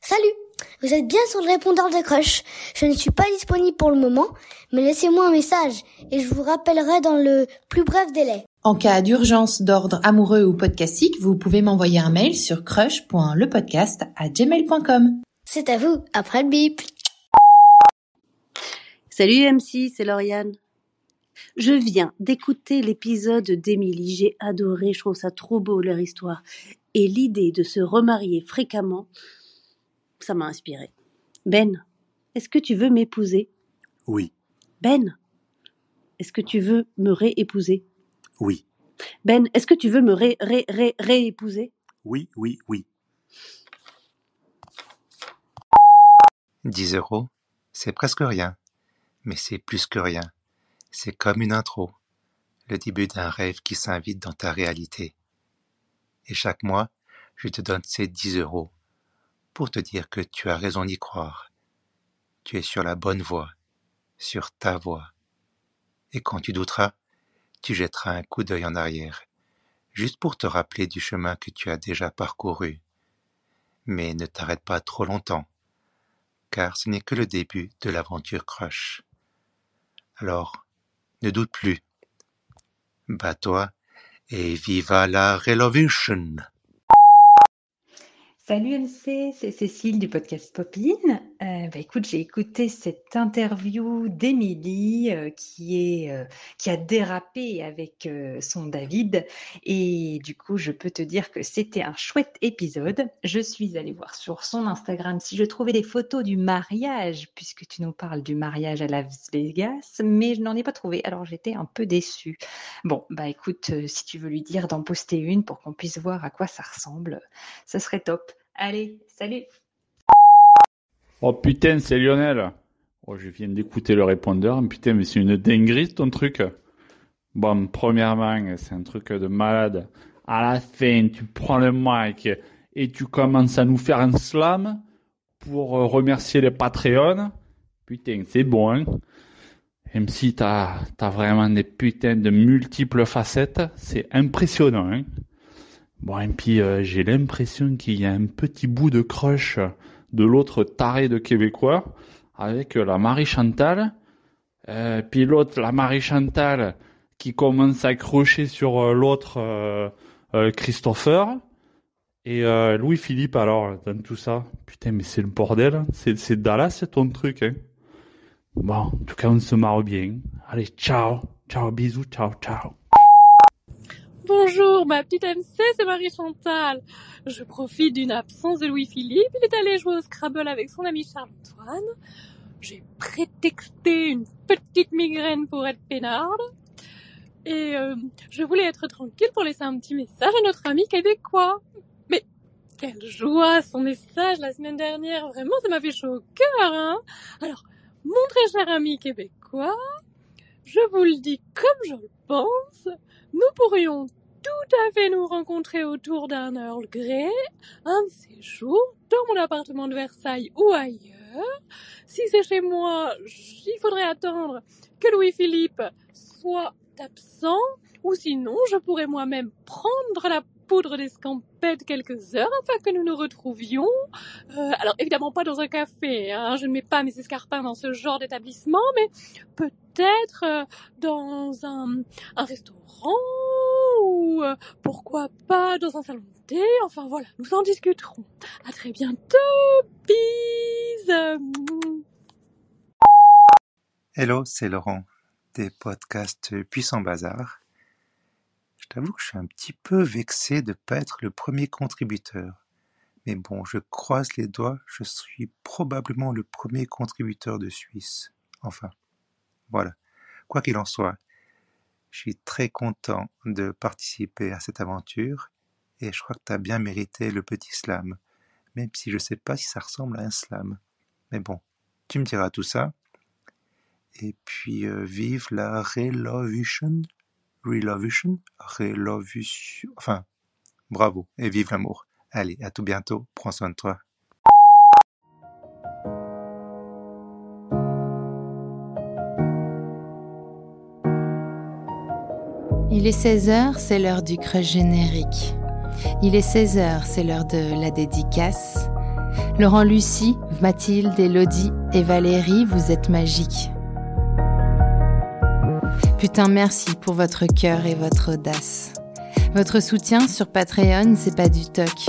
Salut Vous êtes bien sur le répondeur de Crush. Je ne suis pas disponible pour le moment, mais laissez-moi un message et je vous rappellerai dans le plus bref délai. En cas d'urgence d'ordre amoureux ou podcastique, vous pouvez m'envoyer un mail sur crush.lepodcast à gmail.com. C'est à vous, après le bip. Salut MC, c'est Lauriane. Je viens d'écouter l'épisode d'Émilie. J'ai adoré, je trouve ça trop beau leur histoire. Et l'idée de se remarier fréquemment, ça m'a inspiré. Ben, est-ce que tu veux m'épouser? Oui, Ben, est-ce que tu veux me réépouser? Oui, Ben, est-ce que tu veux me ré, ré, ré, réépouser? Oui, oui, oui. 10 euros, c'est presque rien, mais c'est plus que rien. C'est comme une intro, le début d'un rêve qui s'invite dans ta réalité. Et chaque mois, je te donne ces 10 euros pour te dire que tu as raison d'y croire. Tu es sur la bonne voie, sur ta voie. Et quand tu douteras, tu jetteras un coup d'œil en arrière, juste pour te rappeler du chemin que tu as déjà parcouru. Mais ne t'arrête pas trop longtemps, car ce n'est que le début de l'aventure Crush. Alors, ne doute plus. Bats-toi et viva la Revolution! Salut MC, c'est Cécile du podcast Popine. Euh, bah écoute, j'ai écouté cette interview d'Émilie euh, qui euh, qui a dérapé avec euh, son David et du coup, je peux te dire que c'était un chouette épisode. Je suis allée voir sur son Instagram si je trouvais des photos du mariage puisque tu nous parles du mariage à Las Vegas, mais je n'en ai pas trouvé. Alors j'étais un peu déçue. Bon, bah écoute, si tu veux lui dire d'en poster une pour qu'on puisse voir à quoi ça ressemble, ça serait top. Allez, salut Oh putain, c'est Lionel. Oh, je viens d'écouter le répondeur. Putain, mais c'est une dinguerie ton truc. Bon, premièrement, c'est un truc de malade. À la fin, tu prends le mic et tu commences à nous faire un slam pour euh, remercier les Patreons. Putain, c'est bon, hein. Même si t'as, t'as vraiment des putains de multiples facettes, c'est impressionnant, hein. Bon, et puis euh, j'ai l'impression qu'il y a un petit bout de crush de l'autre taré de Québécois avec euh, la Marie Chantal. Euh, puis l'autre, la Marie Chantal, qui commence à crocher sur l'autre Christopher. Et Louis-Philippe alors dans tout ça. Putain, mais c'est le bordel. C'est, c'est Dallas, c'est ton truc. Hein. Bon, en tout cas, on se marre bien. Allez, ciao. Ciao, bisous, ciao, ciao. Bonjour, ma petite MC, c'est Marie Chantal. Je profite d'une absence de Louis-Philippe. Il est allé jouer au Scrabble avec son ami Charles-Antoine. J'ai prétexté une petite migraine pour être peinarde. Et euh, je voulais être tranquille pour laisser un petit message à notre ami québécois. Mais quelle joie son message la semaine dernière. Vraiment, ça m'a fait chaud au cœur. Hein Alors, mon très cher ami québécois, je vous le dis comme je le pense, nous pourrions tout à fait nous rencontrer autour d'un Earl Grey, un de ces jours, dans mon appartement de Versailles ou ailleurs. Si c'est chez moi, il faudrait attendre que Louis-Philippe soit absent, ou sinon je pourrais moi-même prendre la poudre d'escampette quelques heures afin que nous nous retrouvions. Euh, alors évidemment pas dans un café, hein, je ne mets pas mes escarpins dans ce genre d'établissement, mais peut-être euh, dans un, un restaurant euh, pourquoi pas dans un salon de thé. Enfin voilà, nous en discuterons. À très bientôt, bis. Hello, c'est Laurent des podcasts Puissant Bazar. Je t'avoue que je suis un petit peu vexé de ne pas être le premier contributeur. Mais bon, je croise les doigts, je suis probablement le premier contributeur de Suisse. Enfin, voilà. Quoi qu'il en soit, je suis très content de participer à cette aventure et je crois que tu as bien mérité le petit slam, même si je ne sais pas si ça ressemble à un slam. Mais bon, tu me diras tout ça. Et puis, euh, vive la Relovision. Relovision. Relovision. Enfin, bravo. Et vive l'amour. Allez, à tout bientôt. Prends soin de toi. Il est 16h, c'est l'heure du crush générique. Il est 16h, c'est l'heure de la dédicace. Laurent Lucie, Mathilde, Elodie et Valérie, vous êtes magiques. Putain, merci pour votre cœur et votre audace. Votre soutien sur Patreon, c'est pas du toc.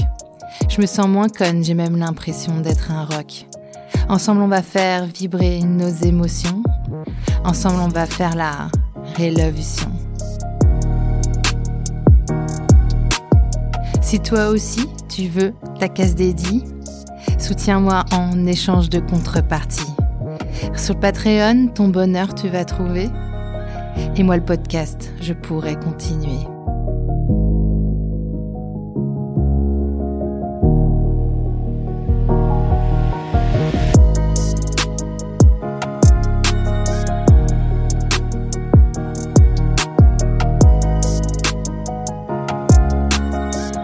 Je me sens moins conne, j'ai même l'impression d'être un rock. Ensemble, on va faire vibrer nos émotions. Ensemble, on va faire la révolution. Si toi aussi, tu veux ta case dédiée, soutiens-moi en échange de contrepartie. Sur Patreon, ton bonheur tu vas trouver. Et moi, le podcast, je pourrais continuer.